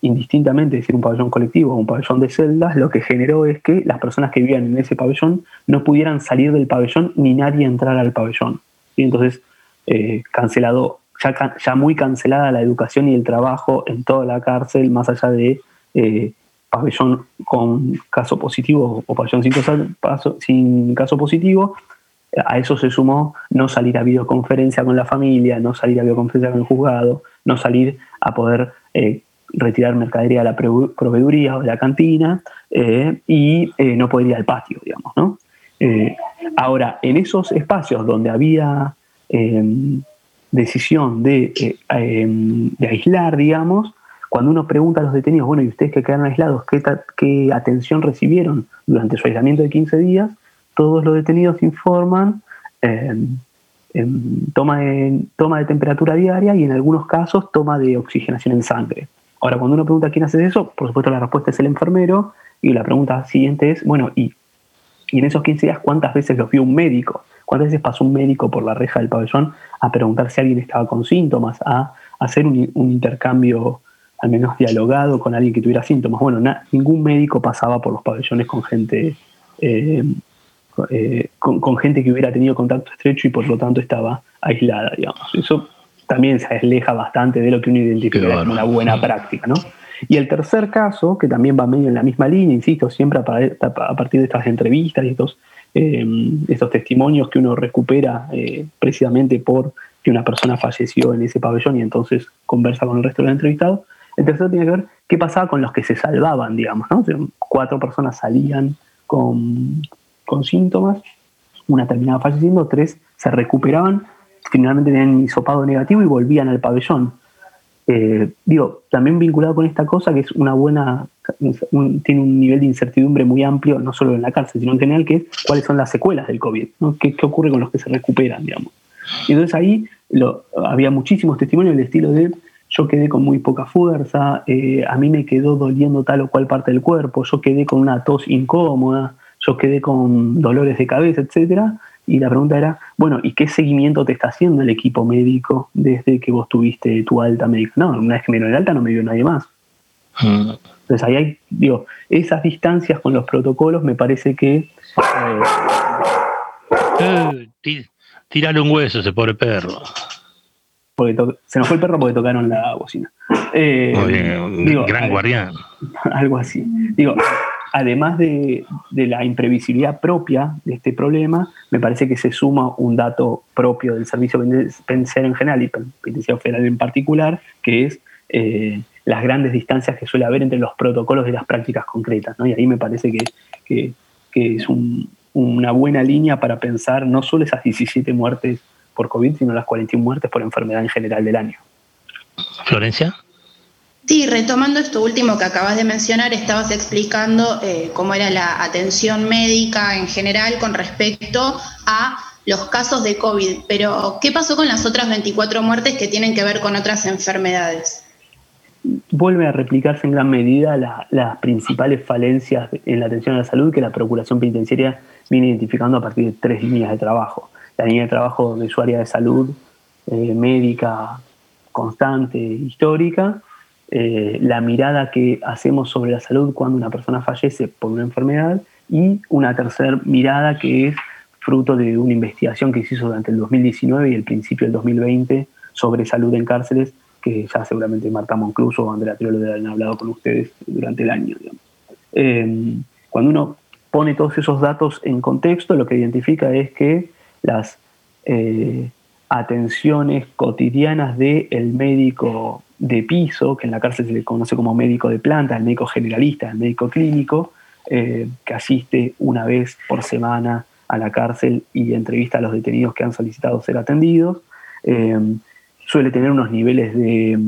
indistintamente de ser un pabellón colectivo o un pabellón de celdas, lo que generó es que las personas que vivían en ese pabellón no pudieran salir del pabellón ni nadie entrar al pabellón. Y entonces, eh, cancelado, ya, muy cancelada la educación y el trabajo en toda la cárcel, más allá de eh, pabellón con caso positivo o pabellón sin, sin caso positivo. A eso se sumó no salir a videoconferencia con la familia, no salir a videoconferencia con el juzgado, no salir a poder eh, retirar mercadería de la proveeduría o de la cantina eh, y eh, no poder ir al patio, digamos. ¿no? ahora, en esos espacios donde había em, decisión de, em, de aislar, digamos, cuando uno pregunta a los detenidos, bueno, ¿y ustedes que quedaron aislados, qué atención recibieron durante su aislamiento de 15 días? Todos los detenidos informan toma, de, toma de temperatura diaria y en algunos casos toma de oxigenación en sangre. Ahora, cuando uno pregunta quién hace eso, por supuesto la respuesta es el enfermero y la pregunta siguiente es, bueno, ¿y, y en esos 15 días cuántas veces los vio un médico? ¿Cuántas veces pasó un médico por la reja del pabellón a preguntar si alguien estaba con síntomas, a hacer un, un intercambio al menos dialogado con alguien que tuviera síntomas. Bueno, ningún médico pasaba por los pabellones con gente, eh, eh, con, gente que hubiera tenido contacto estrecho y por lo tanto estaba aislada, digamos. Eso también se aleja bastante de lo que uno identifica como una buena práctica, ¿no? Y el tercer caso, que también va medio en la misma línea, insisto, siempre a, partir de estas entrevistas y estos, eh, estos testimonios que uno recupera precisamente por que una persona falleció en ese pabellón y entonces conversa con el resto de los entrevistados, el tercero tiene que ver qué pasaba con los que se salvaban, digamos, ¿no? cuatro personas salían con, síntomas, una terminaba falleciendo, tres se recuperaban, finalmente tenían hisopado negativo y volvían al pabellón. Eh, digo, también vinculado con esta cosa que es una buena, tiene un nivel de incertidumbre muy amplio, no solo en la cárcel, sino en general, que es cuáles son las secuelas del COVID, ¿no? ¿Qué, ocurre con los que se recuperan, digamos. Y entonces ahí lo, había muchísimos testimonios del estilo de yo quedé con muy poca fuerza, eh, a mí me quedó doliendo tal o cual parte del cuerpo, yo quedé con una tos incómoda, yo quedé con dolores de cabeza, etcétera. Y la pregunta era, bueno, ¿y qué seguimiento te está haciendo el equipo médico desde que vos tuviste tu alta médica? No, una vez que me dio el alta no me dio nadie más. Mm. Entonces ahí hay, digo, esas distancias con los protocolos me parece que... Eh, tírale un hueso ese pobre perro se nos fue el perro porque tocaron la bocina. Eh, Muy bien, gran guardián. Algo así. Digo, además de, la imprevisibilidad propia de este problema, me parece que se suma un dato propio del servicio penitenciario en general y penitenciario federal en particular, que es eh, las grandes distancias que suele haber entre los protocolos y las prácticas concretas. Y ahí me parece que, es una buena línea para pensar no solo esas 17 muertes por COVID, sino las 41 muertes por enfermedad en general del año. Florencia. Sí, retomando esto último que acabas de mencionar, estabas explicando eh, cómo era la atención médica en general con respecto a los casos de COVID, pero ¿qué pasó con las otras 24 muertes que tienen que ver con otras enfermedades? Vuelve a replicarse en gran medida las principales falencias en la atención a la salud que la Procuración Penitenciaria viene identificando a partir de tres líneas de trabajo la línea de trabajo de su área de salud eh, médica constante, histórica, eh, la mirada que hacemos sobre la salud cuando una persona fallece por una enfermedad y una tercera mirada que es fruto de una investigación que se hizo durante el 2019 y el principio del 2020 sobre salud en cárceles, que ya seguramente Marta Moncluso o Andrea Tirolo han hablado con ustedes durante el año. Eh, cuando uno pone todos esos datos en contexto, lo que identifica es que las eh, atenciones cotidianas del el médico de piso, que en la cárcel se le conoce como médico de planta, el médico generalista, el médico clínico, eh, que asiste una vez por semana a la cárcel y entrevista a los detenidos que han solicitado ser atendidos. Eh, suele tener unos niveles de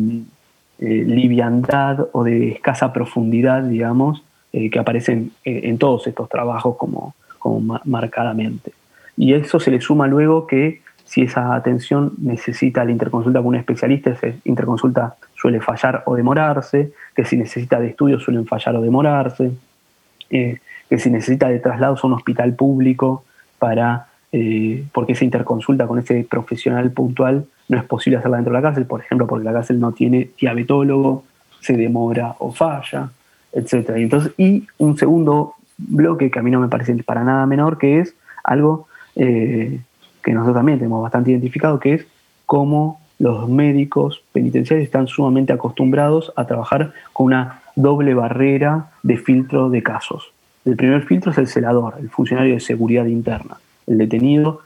liviandad o de escasa profundidad, digamos, que aparecen en todos estos trabajos como, como marcadamente. Y eso se le suma luego que si esa atención necesita la interconsulta con un especialista, esa interconsulta suele fallar o demorarse, que si necesita de estudios suelen fallar o demorarse, eh, que si necesita de traslados a un hospital público para, eh, porque esa interconsulta con ese profesional puntual no es posible hacerla dentro de la cárcel, por ejemplo, porque la cárcel no tiene diabetólogo, se demora o falla, etc. Y, entonces, y un segundo bloque que a mí no me parece para nada menor, que es algo eh, que nosotros también tenemos bastante identificado, que es cómo los médicos penitenciarios están sumamente acostumbrados a trabajar con una doble barrera de filtro de casos. El primer filtro es el celador, el funcionario de seguridad interna. El detenido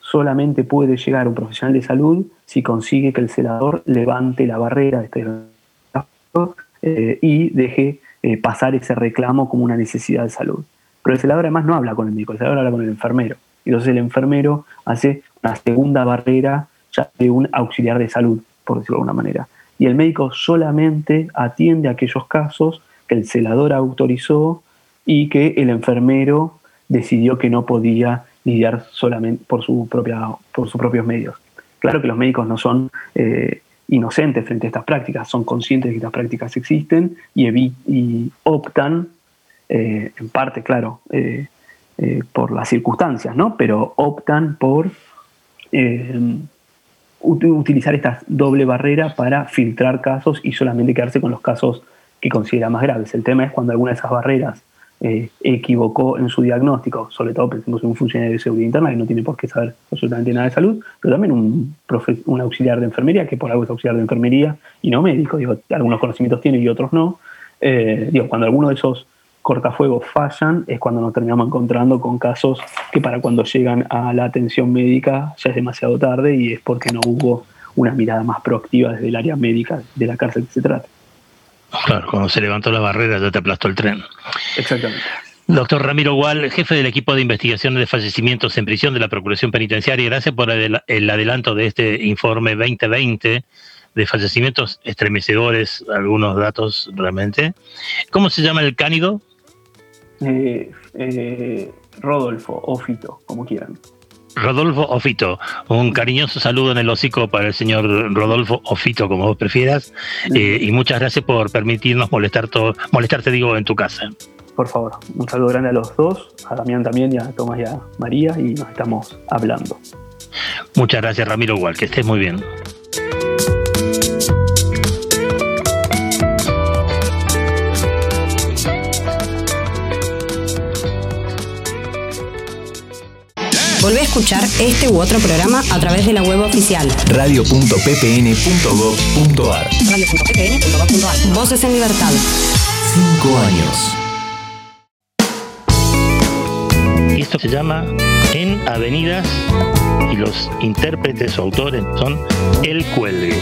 solamente puede llegar a un profesional de salud si consigue que el celador levante la barrera de este eh, y deje eh, pasar ese reclamo como una necesidad de salud. Pero el celador además no habla con el médico, el celador habla con el enfermero. Entonces el enfermero hace una segunda barrera ya de un auxiliar de salud, por decirlo de alguna manera. Y el médico solamente atiende aquellos casos que el celador autorizó y que el enfermero decidió que no podía lidiar solamente por, su propia, por sus propios medios. Claro que los médicos no son eh, inocentes frente a estas prácticas, son conscientes de que estas prácticas existen y, optan, eh, en parte, claro, eh, por las circunstancias, ¿no? pero optan por utilizar esta doble barrera para filtrar casos y solamente quedarse con los casos que considera más graves. El tema es cuando alguna de esas barreras eh, equivocó en su diagnóstico, sobre todo pensemos en un funcionario de seguridad interna que no tiene por qué saber absolutamente nada de salud, pero también un, un auxiliar de enfermería, que por algo es auxiliar de enfermería y no médico, digo, algunos conocimientos tiene y otros no. Eh, digo, cuando alguno de esos cortafuegos fallan es cuando nos terminamos encontrando con casos que para cuando llegan a la atención médica ya es demasiado tarde y es porque no hubo una mirada más proactiva desde el área médica de la cárcel que se trata. Claro, cuando se levantó la barrera ya te aplastó el tren. Exactamente. Doctor Ramiro Gual, jefe del equipo de investigación de fallecimientos en prisión de la Procuración Penitenciaria, gracias por el adelanto de este informe 2020 de fallecimientos estremecedores, algunos datos realmente. ¿Cómo se llama el cánido? Eh, eh, Rodolfo o Fito, como quieran. Rodolfo Ofito, un cariñoso saludo en el hocico para el señor Rodolfo Ofito, como vos prefieras, eh, y muchas gracias por permitirnos molestar todo, molestarte, digo, en tu casa. Por favor, un saludo grande a los dos, a Damián también y a Tomás y a María, y nos estamos hablando. Muchas gracias, Ramiro, igual, que estés muy bien. Volvé a escuchar este u otro programa a través de la web oficial radio.ppn.gov.ar. Radio.ppn.gov.ar. Voces en libertad. Cinco años. esto se llama En Avenidas y los intérpretes o autores son El Cuelgue.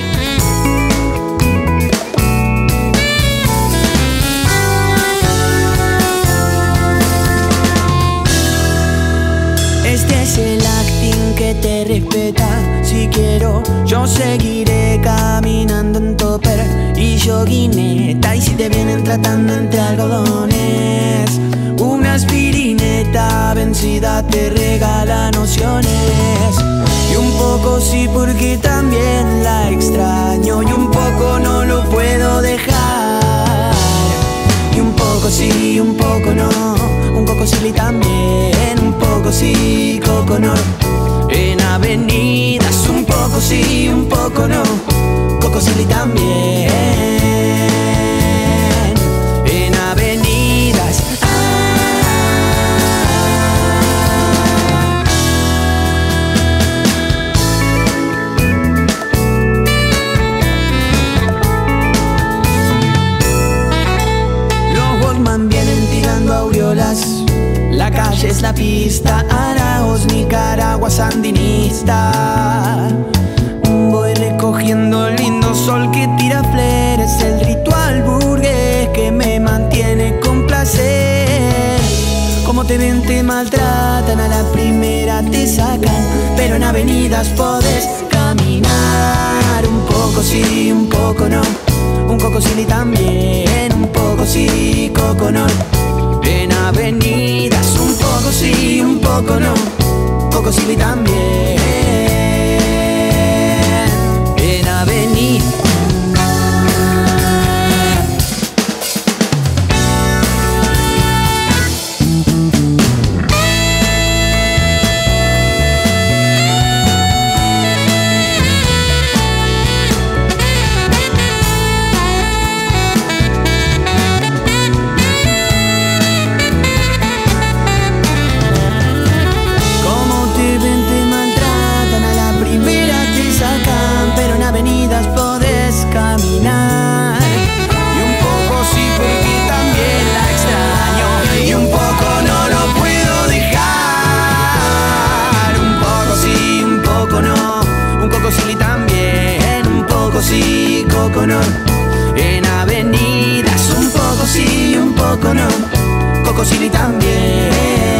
Te respeta. Si quiero, yo seguiré caminando en topper y yoguineta. Y si te vienen tratando entre algodones, una aspirineta vencida te regala nociones. Y un poco sí, porque también la extraño. Y un poco no lo puedo dejar. Y un poco sí, un poco no. Un poco sí también. Un poco sí, coco no. En avenidas, un poco sí, un poco no. Coco sí también. Es la pista. Araos, Nicaragua, sandinista. Voy recogiendo el lindo sol que tira flores. El ritual burgués que me mantiene con placer. Como te ven, te maltratan. A la primera te sacan. Pero en avenidas podés caminar. Un poco sí, un poco no. Un poco sí también. Un poco sí, coco no. En avenidas, un poco sí, un poco no. Poco sí también. En avenidas un poco sí, un poco no. Coco City también.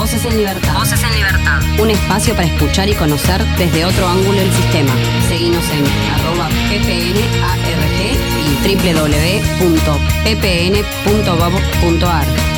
Voces en Libertad. Voces en Libertad. Un espacio para escuchar y conocer desde otro ángulo el sistema. Seguimos en arroba ppnarg y www.ppn.gov.ar.